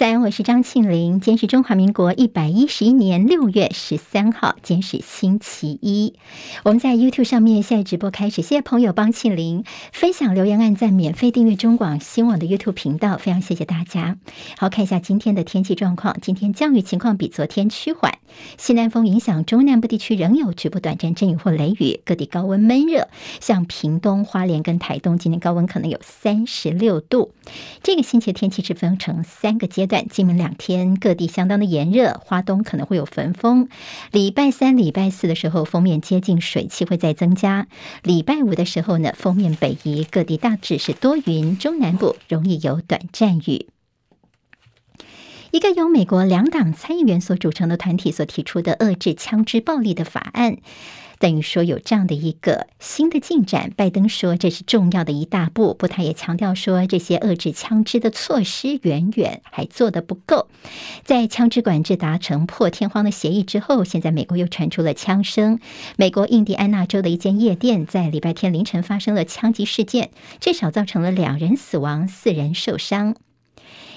早安，我是张庆玲。今天是中华民国一百一十一年六月十三号，今天是星期一。我们在 YouTube 上面现在直播开始，谢谢朋友帮庆玲分享、留言、按赞、免费订阅中广新网的 YouTube 频道，非常谢谢大家。好，看一下今天的天气状况。今天降雨情况比昨天趋缓，西南风影响中南部地区仍有局部短暂阵雨或雷雨，各地高温闷热。像屏东、花莲跟台东，今天高温可能有三十六度。这个星期的天气是分成三个阶段。但今明两天各地相当的炎热，花东可能会有焚风。礼拜三、礼拜四的时候，锋面接近水汽会再增加。礼拜五的时候呢，锋面北移，各地大致是多云，中南部容易有短暂雨。一个由美国两党参议员所组成的团体所提出的遏制枪支暴力的法案。等于说有这样的一个新的进展，拜登说这是重要的一大步，不，他也强调说这些遏制枪支的措施远远还做得不够。在枪支管制达成破天荒的协议之后，现在美国又传出了枪声。美国印第安纳州的一间夜店在礼拜天凌晨发生了枪击事件，至少造成了两人死亡，四人受伤。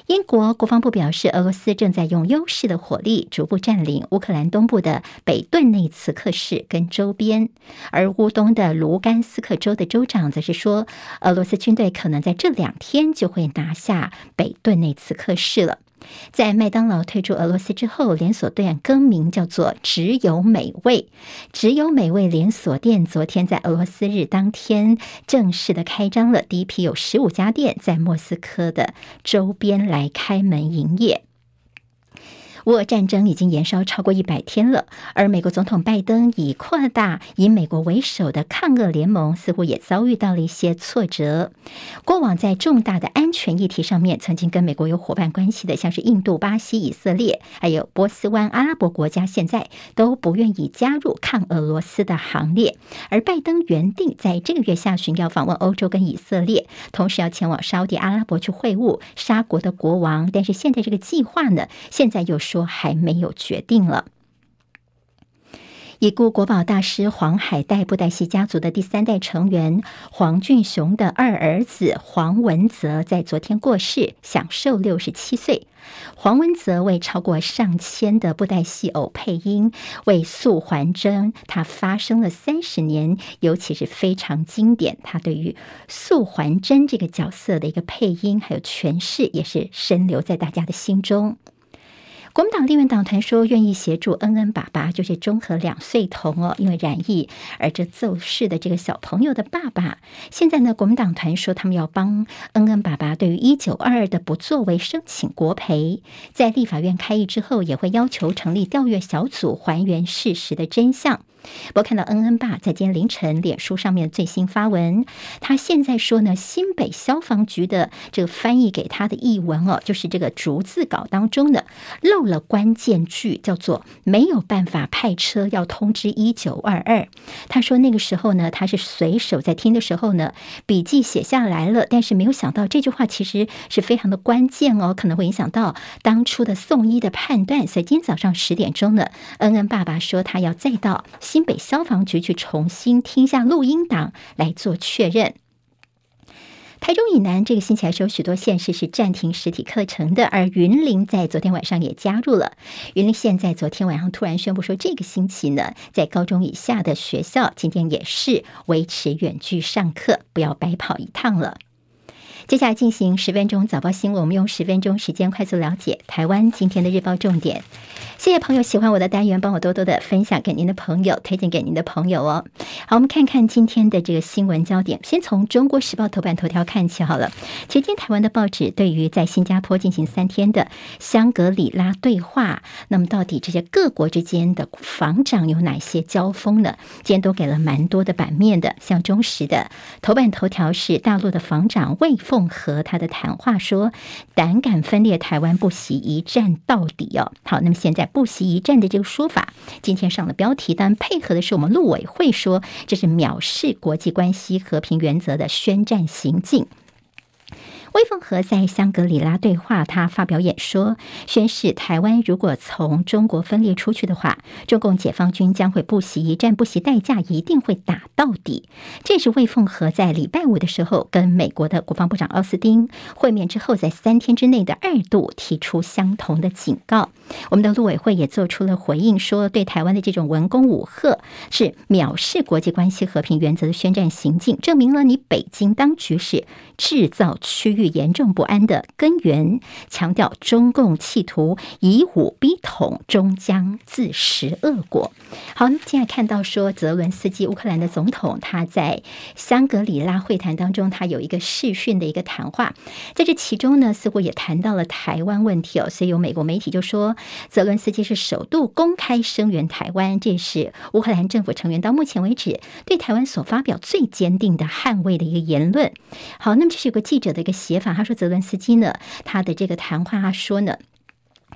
英国国防部表示，俄罗斯正在用优势的火力逐步占领乌克兰东部的北顿内茨克市跟周边，而乌东的卢甘斯克州的州长则是说，俄罗斯军队可能在这两天就会拿下北顿内茨克市了。在麦当劳退出俄罗斯之后，连锁店更名叫做“只有美味”。只有美味连锁店昨天在俄罗斯日当天正式的开张了，第一批有十五家店在莫斯科的周边来开门营业。乌俄战争已经延烧超过一百天了，而美国总统拜登以扩大以美国为首的抗俄联盟，似乎也遭遇到了一些挫折。过往在重大的安全议题上面，曾经跟美国有伙伴关系的，像是印度、巴西、以色列，还有波斯湾阿拉伯国家，现在都不愿意加入抗俄罗斯的行列。而拜登原定在这个月下旬要访问欧洲跟以色列，同时要前往沙地阿拉伯去会晤沙国的国王，但是现在这个计划呢，现在又说还没有决定了。已故国宝大师黄海岱布袋戏家族的第三代成员黄俊雄的二儿子黄文泽在昨天过世，享寿六十七岁。黄文泽为超过上千的布袋戏偶配音，为素还真他发声了三十年，尤其是非常经典。他对于素还真这个角色的一个配音还有诠释，也是深留在大家的心中。国民党立院党团说愿意协助恩恩爸爸，就是中和两岁童哦，因为染疫而这奏事的这个小朋友的爸爸。现在呢，国民党团说他们要帮恩恩爸爸对于一九二二的不作为申请国赔，在立法院开议之后，也会要求成立调阅小组还原事实的真相。不过看到恩恩爸在今天凌晨脸书上面最新发文，他现在说呢，新北消防局的这个翻译给他的译文哦，就是这个逐字稿当中的漏了关键句，叫做没有办法派车要通知一九二二。他说那个时候呢，他是随手在听的时候呢，笔记写下来了，但是没有想到这句话其实是非常的关键哦，可能会影响到当初的送医的判断。所以今天早上十点钟呢，恩恩爸爸说他要再到。新北消防局去重新听下录音档来做确认。台中以南这个星期还是有许多县市是暂停实体课程的，而云林在昨天晚上也加入了。云林县在昨天晚上突然宣布说，这个星期呢，在高中以下的学校今天也是维持远距上课，不要白跑一趟了。接下来进行十分钟早报新闻，我们用十分钟时间快速了解台湾今天的日报重点。谢谢朋友喜欢我的单元，帮我多多的分享给您的朋友，推荐给您的朋友哦。好，我们看看今天的这个新闻焦点，先从《中国时报》头版头条看起好了。今天台湾的报纸对于在新加坡进行三天的香格里拉对话，那么到底这些各国之间的防长有哪些交锋呢？今天都给了蛮多的版面的，像中时的头版头条是大陆的防长魏凤和他的谈话说，胆敢分裂台湾，不惜一战到底哦。好，那么现在不惜一战的这个说法，今天上了标题，但配合的是我们陆委会说，这是藐视国际关系和平原则的宣战行径。魏凤和在香格里拉对话，他发表演说，宣示台湾如果从中国分裂出去的话，中共解放军将会不惜一战、不惜代价，一定会打到底。这是魏凤和在礼拜五的时候跟美国的国防部长奥斯汀会面之后，在三天之内的二度提出相同的警告。我们的陆委会也做出了回应，说对台湾的这种文攻武吓是藐视国际关系和平原则的宣战行径，证明了你北京当局是制造区域严重不安的根源，强调中共企图以武逼统，终将自食恶果。好，那么现在看到说，泽伦斯基乌克兰的总统他在香格里拉会谈当中，他有一个视讯的一个谈话，在这其中呢，似乎也谈到了台湾问题哦，所以有美国媒体就说，泽伦斯基是首度公开声援台湾，这是乌克兰政府成员到目前为止对台湾所发表最坚定的捍卫的一个言论。好，那么这是有个记者的一个写法，他说泽伦斯基呢，他的这个谈话他说呢。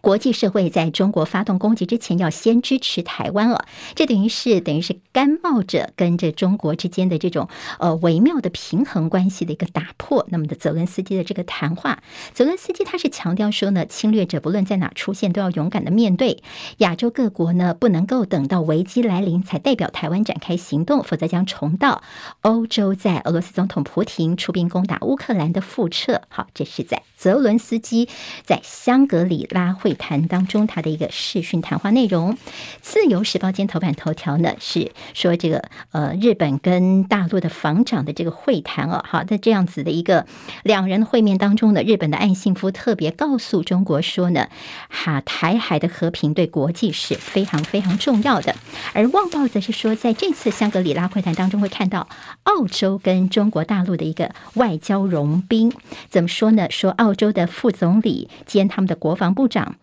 国际社会在中国发动攻击之前，要先支持台湾了。这等于是等于是甘冒着跟着中国之间的这种呃微妙的平衡关系的一个打破。那么的泽伦斯基的这个谈话，泽伦斯基他是强调说呢，侵略者不论在哪出现，都要勇敢的面对。亚洲各国呢，不能够等到危机来临才代表台湾展开行动，否则将重蹈欧洲在俄罗斯总统普廷出兵攻打乌克兰的覆辙。好，这是在泽伦斯基在香格里拉会会谈当中，他的一个视讯谈话内容，自由时报今天头版头条呢是说这个呃日本跟大陆的防长的这个会谈哦，好，在这样子的一个两人会面当中呢，日本的岸信夫特别告诉中国说呢，哈台海的和平对国际是非常非常重要的，而《旺报》则是说，在这次香格里拉会谈当中会看到澳洲跟中国大陆的一个外交融冰，怎么说呢？说澳洲的副总理兼他们的国防部长。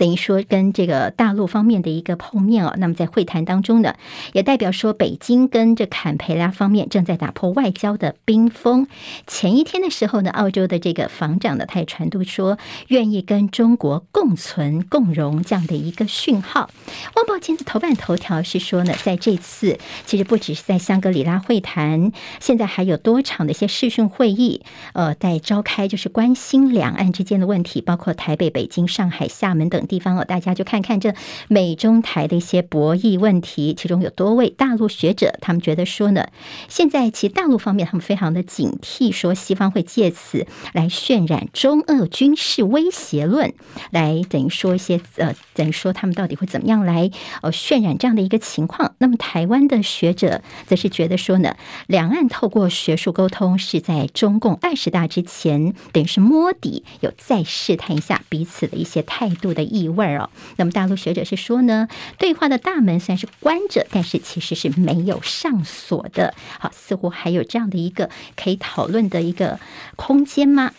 等于说跟这个大陆方面的一个碰面哦，那么在会谈当中呢，也代表说北京跟这坎培拉方面正在打破外交的冰封。前一天的时候呢，澳洲的这个防长呢，他也传递说愿意跟中国共存共荣这样的一个讯号。《旺报》今天的头版头条是说呢，在这次其实不只是在香格里拉会谈，现在还有多场的一些视讯会议，呃，在召开，就是关心两岸之间的问题，包括台北、北京、上海、厦门等。地方哦，大家就看看这美中台的一些博弈问题，其中有多位大陆学者，他们觉得说呢，现在其实大陆方面他们非常的警惕，说西方会借此来渲染中俄军事威胁论，来等于说一些呃，等于说他们到底会怎么样来呃渲染这样的一个情况。那么台湾的学者则是觉得说呢，两岸透过学术沟通是在中共二十大之前，等于是摸底，有再试探一下彼此的一些态度的意。意味哦，那么大陆学者是说呢，对话的大门虽然是关着，但是其实是没有上锁的。好，似乎还有这样的一个可以讨论的一个空间吗？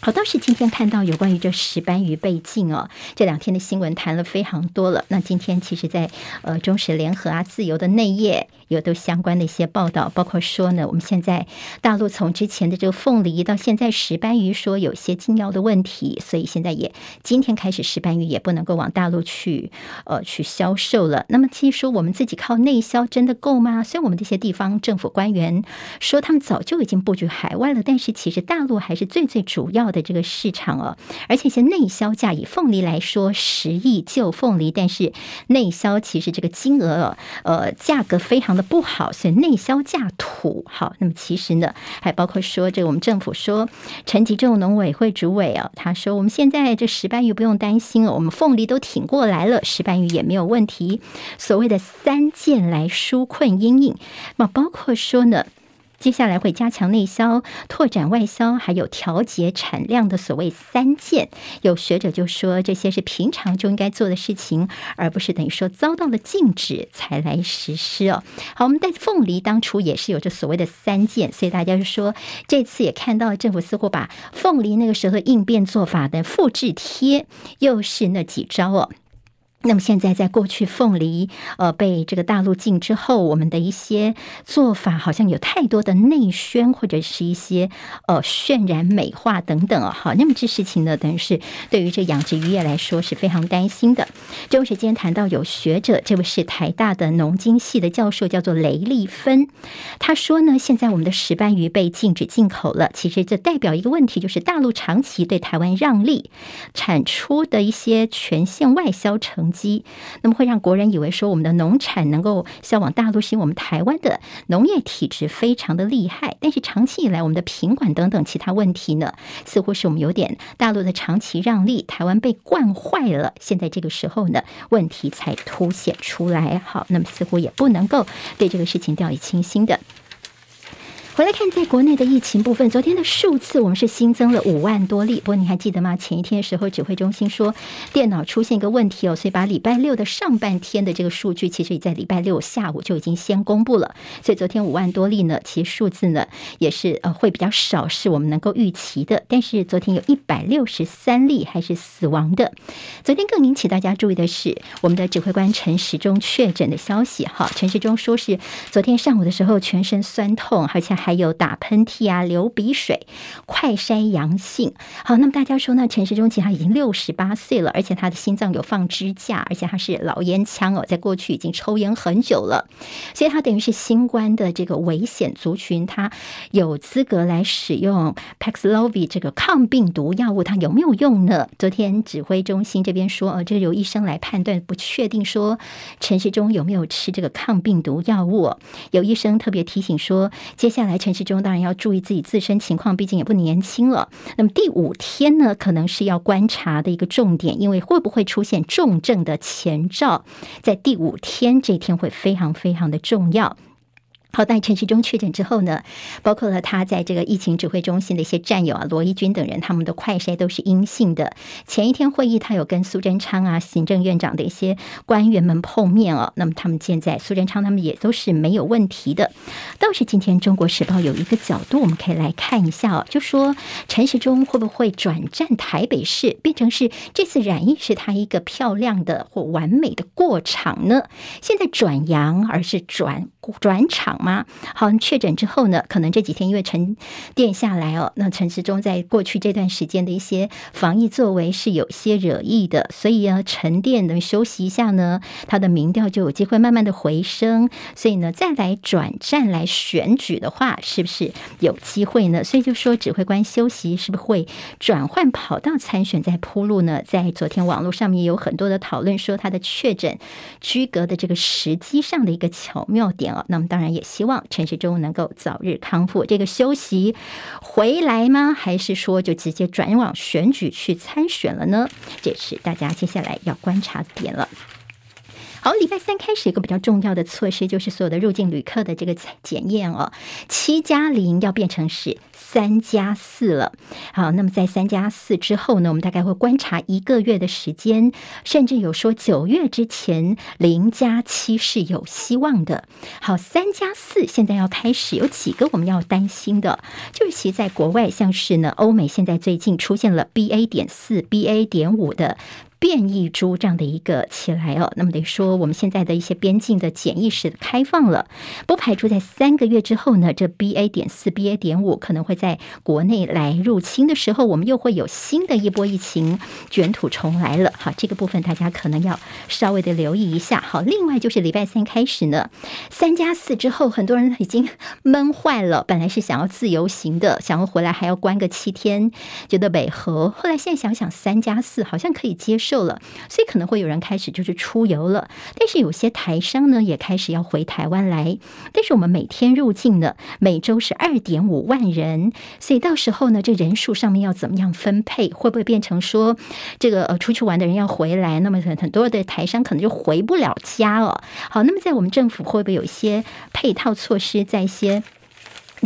好，倒是今天看到有关于这石斑鱼被禁哦，这两天的新闻谈了非常多了。那今天其实在，呃中时联合啊、自由的内页有都相关的一些报道，包括说呢，我们现在大陆从之前的这个凤梨到现在石斑鱼说有些禁药的问题，所以现在也今天开始石斑鱼也不能够往大陆去呃去销售了。那么其实说我们自己靠内销真的够吗？虽然我们这些地方政府官员说他们早就已经布局海外了，但是其实大陆还是最最主要的。的这个市场哦，而且是内销价，以凤梨来说，十亿就凤梨，但是内销其实这个金额，呃，价格非常的不好，所以内销价土。好，那么其实呢，还包括说，这个我们政府说，陈吉仲农委会主委啊，他说，我们现在这石斑鱼不用担心哦，我们凤梨都挺过来了，石斑鱼也没有问题。所谓的三箭来纾困阴影，那包括说呢。接下来会加强内销、拓展外销，还有调节产量的所谓三件。有学者就说，这些是平常就应该做的事情，而不是等于说遭到了禁止才来实施哦。好，我们在凤梨当初也是有着所谓的三件，所以大家就说，这次也看到政府似乎把凤梨那个时候应变做法的复制贴，又是那几招哦。那么现在，在过去凤梨呃被这个大陆禁之后，我们的一些做法好像有太多的内宣或者是一些呃渲染美化等等啊，好，那么这事情呢，等于是对于这养殖渔业来说是非常担心的。中时间谈到有学者，这位是台大的农经系的教授，叫做雷丽芬，他说呢，现在我们的石斑鱼被禁止进口了，其实这代表一个问题，就是大陆长期对台湾让利，产出的一些全线外销成。机那么会让国人以为说我们的农产能够销往大陆，是因为我们台湾的农业体质非常的厉害。但是长期以来，我们的品管等等其他问题呢，似乎是我们有点大陆的长期让利，台湾被惯坏了。现在这个时候呢，问题才凸显出来。好，那么似乎也不能够对这个事情掉以轻心的。回来看，在国内的疫情部分，昨天的数字我们是新增了五万多例。不过你还记得吗？前一天的时候，指挥中心说电脑出现一个问题哦，所以把礼拜六的上半天的这个数据，其实也在礼拜六下午就已经先公布了。所以昨天五万多例呢，其实数字呢也是呃会比较少，是我们能够预期的。但是昨天有一百六十三例还是死亡的。昨天更引起大家注意的是，我们的指挥官陈时中确诊的消息。哈，陈时中说是昨天上午的时候全身酸痛，而且还。还有打喷嚏啊、流鼻水，快筛阳性。好，那么大家说呢？陈时中其实他已经六十八岁了，而且他的心脏有放支架，而且他是老烟枪哦，在过去已经抽烟很久了，所以他等于是新冠的这个危险族群，他有资格来使用 Paxlovid 这个抗病毒药物，他有没有用呢？昨天指挥中心这边说，呃，这由医生来判断，不确定说陈时中有没有吃这个抗病毒药物。有医生特别提醒说，接下来。陈时中当然要注意自己自身情况，毕竟也不年轻了。那么第五天呢，可能是要观察的一个重点，因为会不会出现重症的前兆，在第五天这天会非常非常的重要。好，在陈时中确诊之后呢，包括了他在这个疫情指挥中心的一些战友啊，罗一钧等人，他们的快筛都是阴性的。前一天会议，他有跟苏贞昌啊、行政院长的一些官员们碰面哦。那么他们现在苏贞昌他们也都是没有问题的。倒是今天《中国时报》有一个角度，我们可以来看一下哦，就说陈时中会不会转战台北市，变成是这次染疫是他一个漂亮的或完美的过场呢？现在转阳，而是转转场。吗？好，确诊之后呢，可能这几天因为沉淀下来哦，那陈时中在过去这段时间的一些防疫作为是有些惹意的，所以呢，沉淀的休息一下呢，他的民调就有机会慢慢的回升，所以呢，再来转战来选举的话，是不是有机会呢？所以就说指挥官休息是不是会转换跑道参选再铺路呢？在昨天网络上面有很多的讨论，说他的确诊居隔的这个时机上的一个巧妙点那么当然也。希望陈世忠能够早日康复。这个休息回来吗？还是说就直接转往选举去参选了呢？这是大家接下来要观察的点了。好，礼拜三开始一个比较重要的措施，就是所有的入境旅客的这个检验哦，七加零要变成是三加四了。好，那么在三加四之后呢，我们大概会观察一个月的时间，甚至有说九月之前零加七是有希望的。好，三加四现在要开始，有几个我们要担心的，就是其实在国外，像是呢，欧美现在最近出现了 BA 点四、BA 点五的。变异株这样的一个起来哦，那么得说我们现在的一些边境的检疫是开放了，不排除在三个月之后呢，这 BA 点四、BA 点五可能会在国内来入侵的时候，我们又会有新的一波疫情卷土重来了。好，这个部分大家可能要稍微的留意一下。好，另外就是礼拜三开始呢，三加四之后，很多人已经闷坏了，本来是想要自由行的，想要回来还要关个七天，觉得违和，后来现在想想三加四好像可以接受。受了，所以可能会有人开始就是出游了。但是有些台商呢也开始要回台湾来。但是我们每天入境呢，每周是二点五万人，所以到时候呢，这人数上面要怎么样分配？会不会变成说这个呃出去玩的人要回来，那么很很多的台商可能就回不了家了。好，那么在我们政府会不会有一些配套措施，在一些？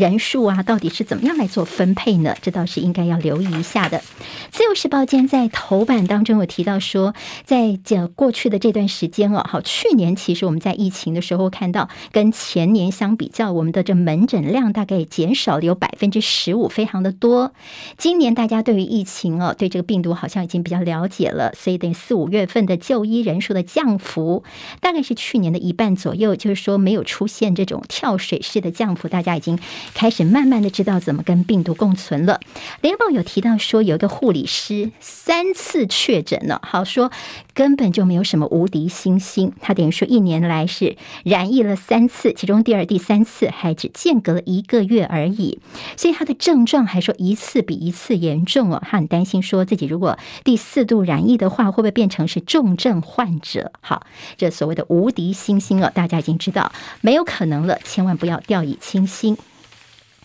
人数啊，到底是怎么样来做分配呢？这倒是应该要留意一下的。自由时报今天在头版当中有提到说，在这过去的这段时间哦，好，去年其实我们在疫情的时候看到，跟前年相比较，我们的这门诊量大概减少了有百分之十五，非常的多。今年大家对于疫情哦，对这个病毒好像已经比较了解了，所以等于四五月份的就医人数的降幅大概是去年的一半左右，就是说没有出现这种跳水式的降幅，大家已经开始慢慢的知道怎么跟病毒共存了。联报有提到说，有一个护理师三次确诊了，好说根本就没有什么无敌星星，他等于说一年来是染疫了三次，其中第二、第三次还只间隔了一个月而已，所以他的症状还说一次比一次严重哦，他很担心说自己如果第四度染疫的话，会不会变成是重症患者？好，这所谓的无敌星星哦，大家已经知道没有可能了，千万不要掉以轻心。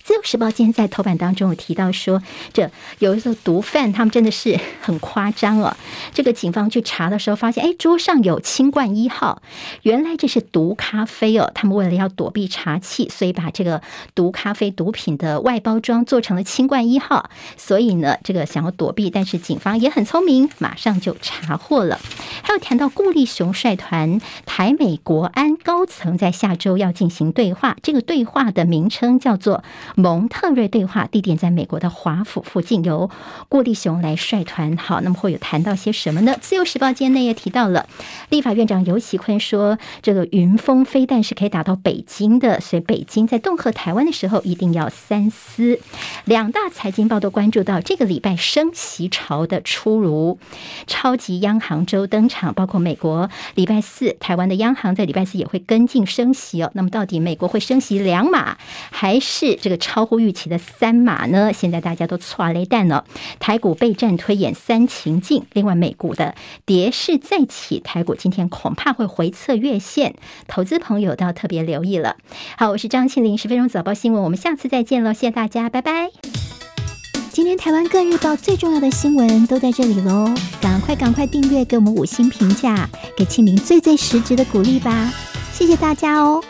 自由时报今天在头版当中有提到说，这有一个毒贩，他们真的是很夸张哦。这个警方去查的时候，发现哎，桌上有清冠一号，原来这是毒咖啡哦。他们为了要躲避查缉，所以把这个毒咖啡毒品的外包装做成了清冠一号。所以呢，这个想要躲避，但是警方也很聪明，马上就查获了。还有谈到顾立雄率团台美国安高层在下周要进行对话，这个对话的名称叫做。蒙特瑞对话地点在美国的华府附近，由顾立雄来率团。好，那么会有谈到些什么呢？自由时报今天内也提到了，立法院长游其坤说，这个云峰飞弹是可以打到北京的，所以北京在恫吓台湾的时候一定要三思。两大财经报都关注到这个礼拜升息潮的出炉，超级央行周登场，包括美国礼拜四，台湾的央行在礼拜四也会跟进升息哦。那么到底美国会升息两码，还是这个？超乎预期的三码呢？现在大家都剉咧等了。台股备战推演三情境，另外美股的跌势再起，台股今天恐怕会回测月线，投资朋友都要特别留意了。好，我是张庆玲，十分钟早报新闻，我们下次再见喽，谢谢大家，拜拜。今天台湾各日报最重要的新闻都在这里喽，赶快赶快订阅，给我们五星评价，给庆玲最最实质的鼓励吧，谢谢大家哦。